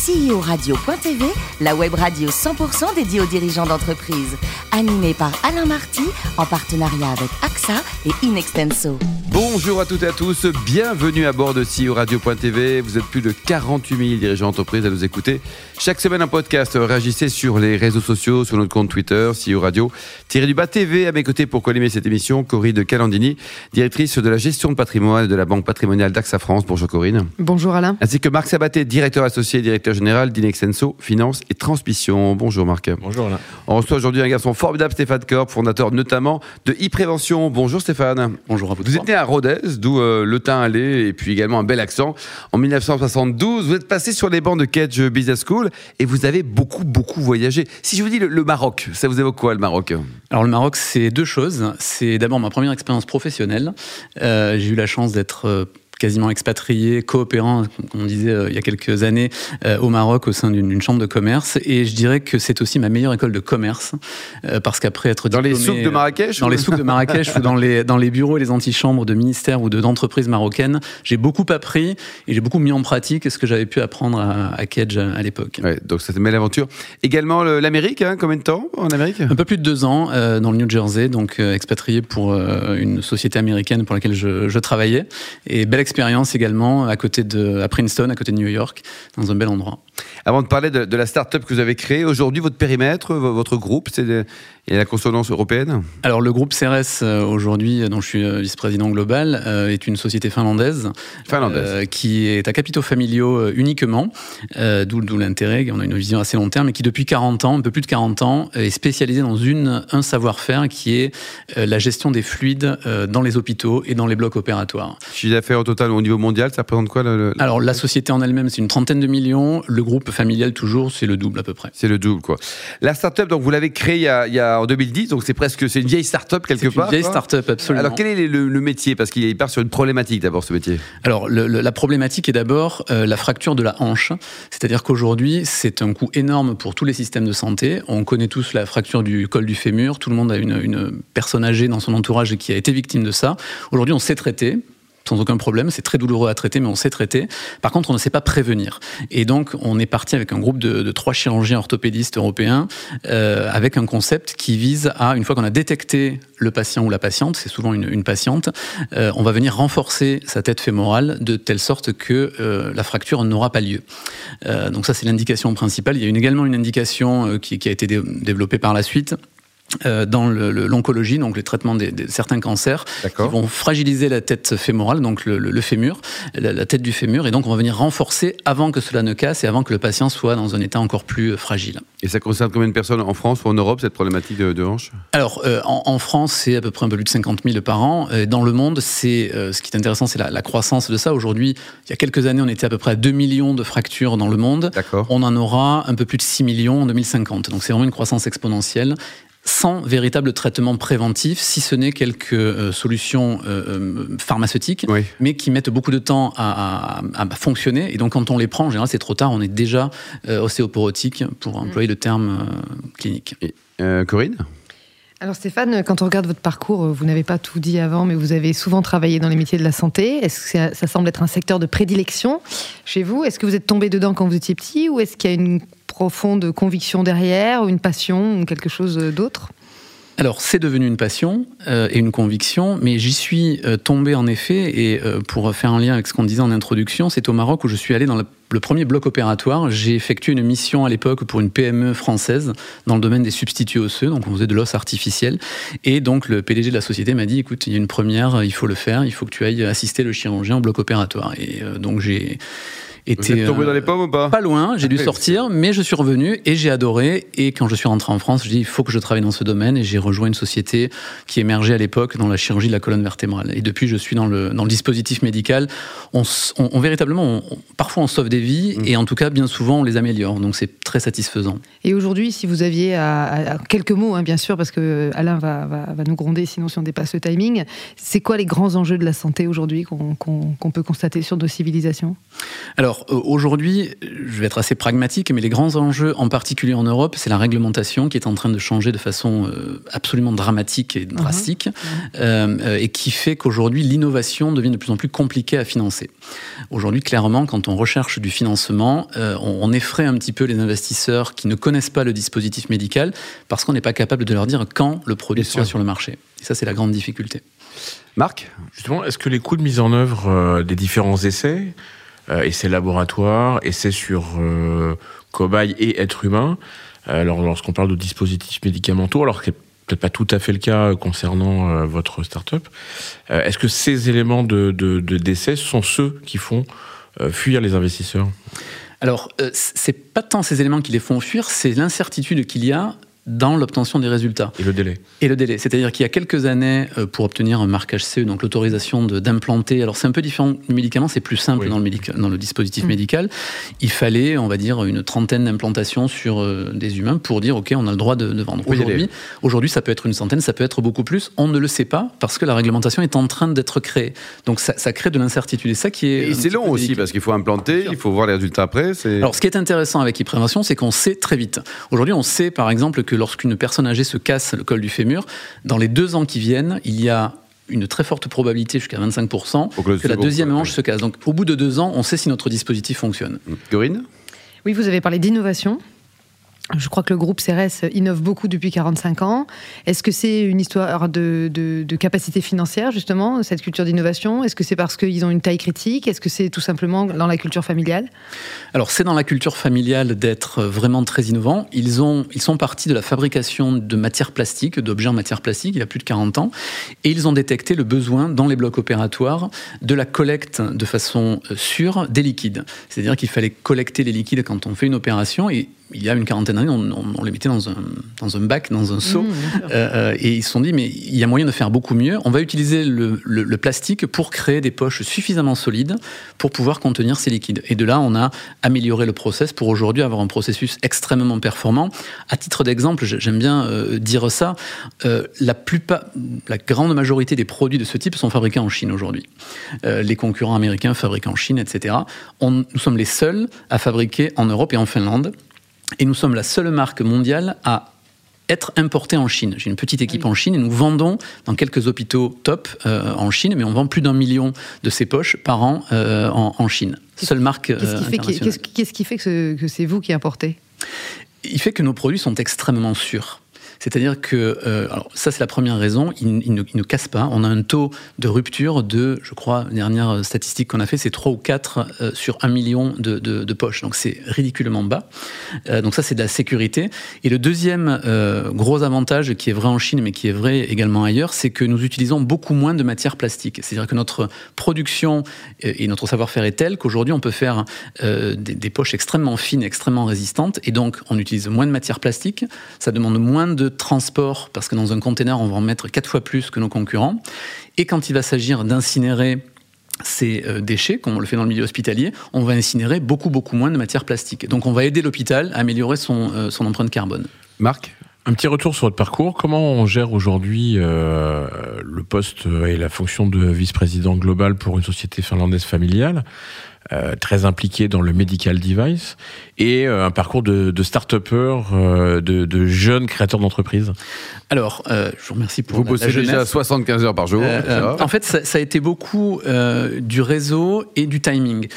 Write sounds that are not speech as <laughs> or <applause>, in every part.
CEO-radio.tv, la web radio 100% dédiée aux dirigeants d'entreprise. Animée par Alain Marty, en partenariat avec AXA et Inextenso. Bonjour à toutes et à tous, bienvenue à bord de CEO Radio.tv. Vous êtes plus de 48 000 dirigeants d'entreprise à nous écouter. Chaque semaine, un podcast. Réagissez sur les réseaux sociaux, sur notre compte Twitter, CEO Radio. Thierry Dubas TV à mes côtés pour collimer cette émission. Corinne de Calandini, directrice de la gestion de patrimoine de la Banque patrimoniale d'AXA France. Bonjour Corinne. Bonjour Alain. Ainsi que Marc Sabaté, directeur associé et directeur général d'Inexenso Finance et Transmission. Bonjour Marc. Bonjour Alain. On reçoit aujourd'hui un garçon formidable, Stéphane Corp, fondateur notamment de e-prévention. Bonjour Stéphane. Bonjour à vous. Vous êtes né à Rodez, d'où euh, le teint allé et puis également un bel accent. En 1972, vous êtes passé sur les bancs de Cage Business School et vous avez beaucoup, beaucoup voyagé. Si je vous dis le, le Maroc, ça vous évoque quoi le Maroc? Alors le Maroc, c'est deux choses. C'est d'abord ma première expérience professionnelle. Euh, J'ai eu la chance d'être euh, quasiment expatrié, coopérant, on disait euh, il y a quelques années, euh, au Maroc au sein d'une chambre de commerce. Et je dirais que c'est aussi ma meilleure école de commerce, euh, parce qu'après être Dans les diplômé, souks de Marrakech dans ou- les souks de Marrakech ou dans les, dans les bureaux et les antichambres de ministères ou de- d'entreprises marocaines, j'ai beaucoup appris et j'ai beaucoup mis en pratique ce que j'avais pu apprendre à, à Kedge à l'époque. Ouais, donc c'était une belle aventure. Également le- l'Amérique, hein, combien de temps en Amérique? Un peu plus de deux ans euh, dans le New Jersey, donc euh, expatrié pour euh, une société américaine pour laquelle je, je travaillais. Et belle expérience également à côté de à Princeton, à côté de New York, dans un bel endroit. Avant de parler de, de la start-up que vous avez créée, aujourd'hui, votre périmètre, vo- votre groupe, c'est la consonance européenne? Alors le groupe CRS euh, aujourd'hui, dont je suis euh, vice-président global, euh, est une société finlandaise, Finlandaise. euh, qui est à capitaux familiaux euh, uniquement, euh, d'où l'intérêt. On a une vision assez long terme, et qui depuis 40 ans, un peu plus de 40 ans, est spécialisée dans une un savoir-faire qui est euh, la gestion des fluides euh, dans les hôpitaux et dans les blocs opératoires. Chiffre d'affaires au total au niveau mondial, ça représente quoi le- le- Alors la société en elle-même, c'est une trentaine de millions. Le groupe familial toujours, c'est le double à peu près. C'est le double, quoi. La start-up, donc vous l'avez créée il y, a, il y a- en 2010, donc c'est presque, c'est une vieille start-up quelque C'est une part. vieille quoi. start-up absolument. Alors quel est le, le métier? Parce qu'il part sur une problématique d'abord ce métier. Alors, la problématique est d'abord euh, la fracture de la hanche. C'est-à-dire qu'aujourd'hui, c'est un coût énorme pour tous les systèmes de santé. On connaît tous la fracture du col du fémur. Tout le monde a une, une personne âgée dans son entourage qui a été victime de ça. Aujourd'hui, on sait traiter. Sans aucun problème, c'est très douloureux à traiter, mais on sait traiter. Par contre, on ne sait pas prévenir. Et donc, on est parti avec un groupe de, trois chirurgiens orthopédistes européens, euh, avec un concept qui vise à, une fois qu'on a détecté le patient ou la patiente, c'est souvent une, patiente, euh, on va venir renforcer sa tête fémorale de telle sorte que euh, la fracture n'aura pas lieu. Donc ça, c'est l'indication principale. Il y a également une indication qui, a été dé- développée par la suite. Euh, dans l'oncologie, donc les traitements des, des- certains cancers, qui vont fragiliser la tête fémorale, donc le, le- le fémur, la, la tête du fémur, et donc on va venir renforcer avant que cela ne casse et avant que le patient soit dans un état encore plus euh, fragile. Et ça concerne combien de personnes en France ou en Europe, cette problématique de, de hanche? Alors, euh, en, en France, c'est à peu près un peu plus de 50 000 par an. Dans le monde, c'est euh, ce qui est intéressant, c'est la, la croissance de ça. Aujourd'hui, il y a quelques années, on était à peu près à 2 millions de fractures dans le monde. On en aura un peu plus de 6 millions en 2050. Donc, c'est vraiment une croissance exponentielle sans véritable traitement préventif, si ce n'est quelques euh, solutions euh, euh, pharmaceutiques, Oui. mais qui mettent beaucoup de temps à, à- à fonctionner. Et donc, quand on les prend, en général, c'est trop tard. On est déjà euh, ostéoporotique, pour employer le terme euh, clinique. Et, euh, Corinne? Alors Stéphane, quand on regarde votre parcours, vous n'avez pas tout dit avant, mais vous avez souvent travaillé dans les métiers de la santé. Est-ce que ça, ça semble être un secteur de prédilection chez vous? Est-ce que vous êtes tombé dedans quand vous étiez petit ou est-ce qu'il y a une profonde conviction derrière, une passion ou quelque chose d'autre? Alors, c'est devenu une passion euh, et une conviction, mais j'y suis euh, tombé en effet, et euh, pour faire un lien avec ce qu'on disait en introduction, c'est au Maroc où je suis allé dans le premier bloc opératoire. J'ai effectué une mission à l'époque pour une PME française dans le domaine des substituts osseux, donc on faisait de l'os artificiel. Et donc, le PDG de la société m'a dit, écoute, il y a une première, il faut le faire, il faut que tu ailles assister le chirurgien au bloc opératoire. Et euh, donc, j'ai Vous été... êtes tombé euh, dans les pommes ou pas pas loin, j'ai dû sortir, mais je suis revenu et j'ai adoré. Et quand je suis rentré en France, je dis il faut que je travaille dans ce domaine et j'ai rejoint une société qui émergeait à l'époque dans la chirurgie de la colonne vertébrale. Et depuis, je suis dans le, dans le dispositif médical. On, s- on- on- véritablement, on- on- parfois on sauve des vies Mm. et en tout cas, bien souvent, on les améliore. Donc c'est très satisfaisant. Et aujourd'hui, si vous aviez à, à- à quelques mots, hein, bien sûr, parce que Alain va, va- va nous gronder sinon si on dépasse le timing, c'est quoi les grands enjeux de la santé aujourd'hui qu'on qu'on- qu'on peut constater sur nos civilisations? Alors, Alors aujourd'hui, je vais être assez pragmatique, mais les grands enjeux, en particulier en Europe, c'est la réglementation qui est en train de changer de façon absolument dramatique et drastique, mhm. et qui fait qu'aujourd'hui l'innovation devient de plus en plus compliquée à financer. Aujourd'hui, clairement, quand on recherche du financement, on effraie un petit peu les investisseurs qui ne connaissent pas le dispositif médical parce qu'on n'est pas capable de leur dire quand le produit sera sur le marché. Et ça, c'est la grande difficulté. Marc? Justement, est-ce que les coûts de mise en œuvre euh, des différents essais, euh, essais laboratoires, essais sur euh, cobayes et êtres humains, alors lorsqu'on parle de dispositifs médicamentaux, alors que peut-être pas tout à fait le cas concernant votre start-up, est-ce que ces éléments de, de, décès sont ceux qui font fuir les investisseurs? Alors, c'est pas tant ces éléments qui les font fuir, c'est l'incertitude qu'il y a dans l'obtention des résultats. Et le délai. Et le délai. C'est-à-dire qu'il y a quelques années, euh, pour obtenir un marquage CE, donc l'autorisation d'implanter, alors c'est un peu différent du médicament, c'est plus simple dans, le dans le dispositif mm. médical. Il fallait, on va dire, une trentaine d'implantations sur euh, des humains pour dire, OK, on a le droit de, vendre. Aujourd'hui, aujourd'hui, ça peut être une centaine, ça peut être beaucoup plus. On ne le sait pas parce que la réglementation est en train d'être créée. Donc ça, ça, crée de l'incertitude. Et ça qui est. Et c'est long aussi parce qu'il faut implanter, il faut voir les résultats après. Alors ce qui est intéressant avec e-prévention, c'est qu'on sait très vite. Aujourd'hui, on sait par exemple que lorsqu'une personne âgée se casse le col du fémur, dans les deux ans qui viennent, il y a une très forte probabilité, jusqu'à 25%, que, la deuxième hanche se casse. Donc au bout de deux ans, on sait si notre dispositif fonctionne. Corinne? Oui, vous avez parlé d'innovation. Je crois que le groupe CRS innove beaucoup depuis 45 ans. Est-ce que c'est une histoire de, capacité financière, justement, cette culture d'innovation? Est-ce que c'est parce qu'ils ont une taille critique? Est-ce que c'est tout simplement dans la culture familiale? Alors, c'est dans la culture familiale d'être vraiment très innovant. Ils, ont, ils sont partis de la fabrication de matières plastiques, d'objets en matière plastique, il y a plus de 40 ans, et ils ont détecté le besoin dans les blocs opératoires de la collecte de façon euh, sûre des liquides. C'est-à-dire qu'il fallait collecter les liquides quand on fait une opération, et il y a une quarantaine d'années, on, les mettait dans un, dans un bac, dans un seau. Mmh, euh, euh, et ils se sont dit, mais il y a moyen de faire beaucoup mieux. On va utiliser le, le, plastique pour créer des poches suffisamment solides pour pouvoir contenir ces liquides. Et de là, on a amélioré le process pour aujourd'hui avoir un processus extrêmement performant. À titre d'exemple, j'aime bien euh, dire ça, la, plupart, la grande majorité des produits de ce type sont fabriqués en Chine aujourd'hui. les concurrents américains fabriquent en Chine, etc. On, nous sommes les seuls à fabriquer en Europe et en Finlande. Et nous sommes la seule marque mondiale à être importée en Chine. J'ai une petite équipe en Chine et nous vendons dans quelques hôpitaux top euh, en Chine, mais on vend plus d'un million de ces poches par an euh, en, Chine. Seule marque Qu'est-ce qui fait que c'est vous qui importez? Il fait que nos produits sont extrêmement sûrs. C'est-à-dire que, euh, alors ça c'est la première raison, il, ne, casse pas. On a un taux de rupture de, je crois, dernière statistique qu'on a fait, c'est 3 ou 4 euh, sur 1 million de, poches. Donc c'est ridiculement bas. Euh, donc ça c'est de la sécurité. Et le deuxième gros avantage qui est vrai en Chine mais qui est vrai également ailleurs, c'est que nous utilisons beaucoup moins de matières plastiques. C'est-à-dire que notre production et notre savoir-faire est tel qu'aujourd'hui on peut faire des, des poches extrêmement fines, extrêmement résistantes. Et donc on utilise moins de matières plastiques. Ça demande moins de transport, parce que dans un conteneur, on va en mettre quatre fois plus que nos concurrents. Et quand il va s'agir d'incinérer ces euh, déchets, comme on le fait dans le milieu hospitalier, on va incinérer beaucoup, beaucoup moins de matière plastique. Donc on va aider l'hôpital à améliorer son, euh, son empreinte carbone. Marc un petit retour sur votre parcours. Comment on gère aujourd'hui euh, le poste et la fonction de vice-président global pour une société finlandaise familiale? Euh, très impliqué dans le medical device et euh, un parcours de, de start-upper, euh, de, de, jeunes créateurs d'entreprises Alors, je vous remercie pour Vous bossez déjà 75 heures par jour. en fait, ça, ça, a été beaucoup du réseau et du timing.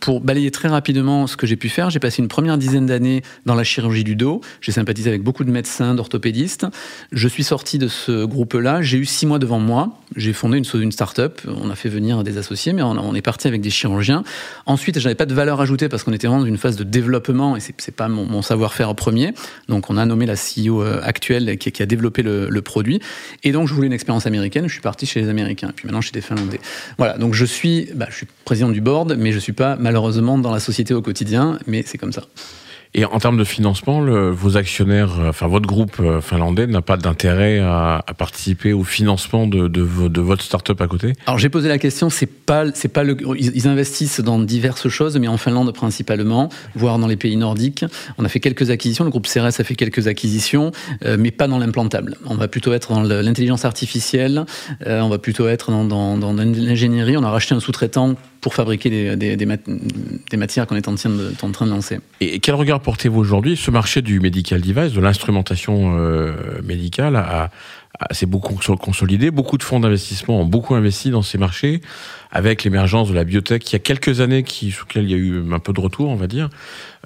pour balayer très rapidement ce que j'ai pu faire, j'ai passé une première dizaine d'années dans la chirurgie du dos. J'ai sympathisé avec beaucoup de médecins, d'orthopédistes. Je suis sorti de ce groupe-là. J'ai eu six mois devant moi. J'ai fondé une, une start-up. On a fait venir des associés, mais on, on est parti avec des chirurgiens Ensuite, je n'avais pas de valeur ajoutée parce qu'on était vraiment dans une phase de développement et c'est, pas mon, savoir-faire premier. Donc, on a nommé la CEO euh, actuelle qui, a développé le, produit. Et donc, je voulais une expérience américaine. Je suis parti chez les Américains. Puis maintenant, chez des Finlandais. Voilà. Donc, je suis, bah, je suis président du board, mais je suis pas malheureusement dans la société au quotidien. Mais c'est comme ça. Et en termes de financement, le, vos actionnaires, euh, enfin votre groupe euh, finlandais n'a pas d'intérêt à, à, participer au financement de, de, de votre start-up à côté? Alors j'ai posé la question, c'est pas, c'est pas le, ils, investissent dans diverses choses, mais en Finlande principalement, voire dans les pays nordiques. On a fait quelques acquisitions, le groupe CRS a fait quelques acquisitions, euh, mais pas dans l'implantable. On va plutôt être dans l'intelligence artificielle, euh, on va plutôt être dans, dans, dans l'ingénierie. On a racheté un sous-traitant pour fabriquer des, des, des, mat des matières qu'on est en train, de, en train de lancer. Et quel regard portez-vous aujourd'hui Ce marché du medical device, de l'instrumentation euh, médicale, a, a, s'est beaucoup consolidé. Beaucoup de fonds d'investissement ont beaucoup investi dans ces marchés, avec l'émergence de la biotech il y a quelques années, qui, sous lequel il y a eu un peu de retour, on va dire.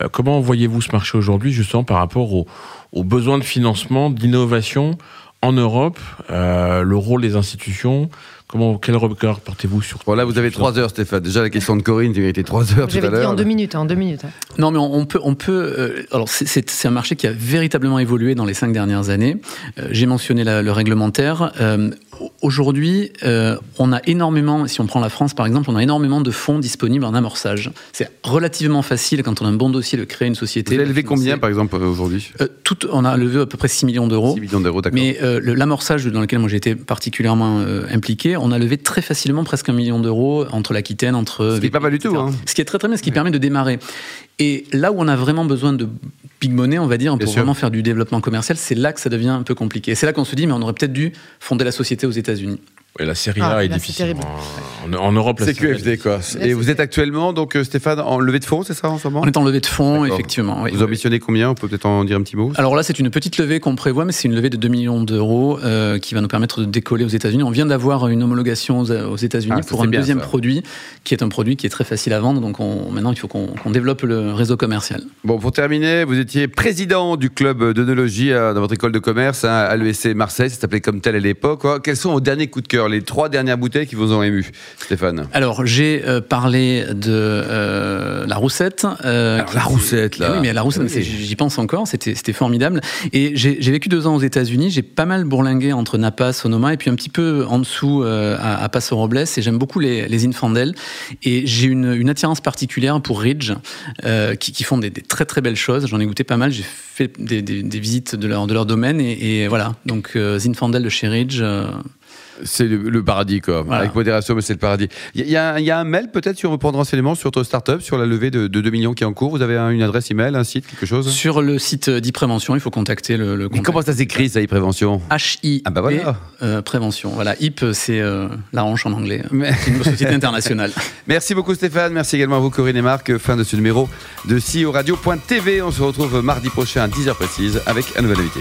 Euh, comment voyez-vous ce marché aujourd'hui, justement, par rapport aux besoins de financement, d'innovation en Europe, euh, le rôle des institutions Comment, quel regard portez-vous sur Bon, là, vous avez trois heures, Stéphane. Déjà, la question de Corinne, tu été trois heures tout à l'heure. J'avais dit en deux minutes, en deux minutes. Non, mais on, on peut, on peut. Euh, alors, c'est un marché qui a véritablement évolué dans les cinq dernières années. Euh, J'ai mentionné la, le réglementaire. Euh, Aujourd'hui, euh, on a énormément, si on prend la France par exemple, on a énormément de fonds disponibles en amorçage. C'est relativement facile quand on a un bon dossier de créer une société. Vous avez levé combien par exemple aujourd'hui? Euh, tout, On a levé à peu près 6 millions d'euros. 6 millions d'euros, d'accord. Mais euh, l'amorçage dans lequel moi j'ai été particulièrement euh, impliqué, on a levé très facilement presque un million d'euros entre l'Aquitaine, entre. Ce qui n'est pas mal du tout. Hein. Ce qui est très très bien, ce qui ouais. permet de démarrer. Et là où on a vraiment besoin de big money, on va dire, pour vraiment faire du développement commercial, c'est là que ça devient un peu compliqué. C'est là qu'on se dit, mais on aurait peut-être dû fonder la société aux États-Unis. Et la série A ah, est là, difficile. En, en, Europe, c'est QFD quoi. Là, et vous êtes actuellement donc euh, Stéphane en levée de fonds, c'est ça en ce moment On est en levée de fonds, effectivement. Oui. Vous ambitionnez combien? On peut peut-être en dire un petit mot. Alors là, c'est une petite levée qu'on prévoit, mais c'est une levée de 2 millions d'euros euh, qui va nous permettre de décoller aux États-Unis. On vient d'avoir une homologation aux, aux États-Unis ah, pour un bien, deuxième ça. produit, qui est un produit qui est très facile à vendre. Donc on, maintenant, il faut qu'on qu développe le réseau commercial. Bon, pour terminer, vous étiez président du club d'œnologie dans votre école de commerce hein, à l'ESC Marseille. Ça s'appelait comme tel à l'époque. Quels sont vos derniers coups de cœur? Les trois dernières bouteilles qui vous ont ému, Stéphane Alors, j'ai euh, parlé de euh, la roussette. Euh, Alors, la roussette, là. Oui, mais la roussette, oui. j'y pense encore, c'était formidable. Et j'ai vécu deux ans aux États-Unis, j'ai pas mal bourlingué entre Napa, Sonoma, et puis un petit peu en dessous à, à, Paso Robles, et j'aime beaucoup les, les Infandel. Et j'ai une, une, attirance particulière pour Ridge, qui, qui, font des, des, très très belles choses. J'en ai goûté pas mal, j'ai fait des, des, des, visites de leur, de leur domaine, et, et voilà. Donc, Zinfandel de chez Ridge. C'est le, le, paradis, quoi. Voilà. Avec modération, mais c'est le paradis. Il y, y, a, y, a un mail, peut-être, si on veut prendre renseignement sur votre startup, sur la levée de, de, 2 millions qui est en cours. Vous avez un, une adresse email, un site, quelque chose? Sur le site d'e-prévention, il faut contacter le, le comment ça s'écrit, ça, e-prévention H-I. Ah, bah voilà. Euh, prévention. Voilà. HIP, c'est euh, la hanche en anglais. Mais... C'est une société <laughs> internationale. Merci beaucoup, Stéphane. Merci également à vous, Corinne et Marc. Fin de ce numéro de CEO Radio.tv. On se retrouve mardi prochain à 10h précise avec un nouvel invité.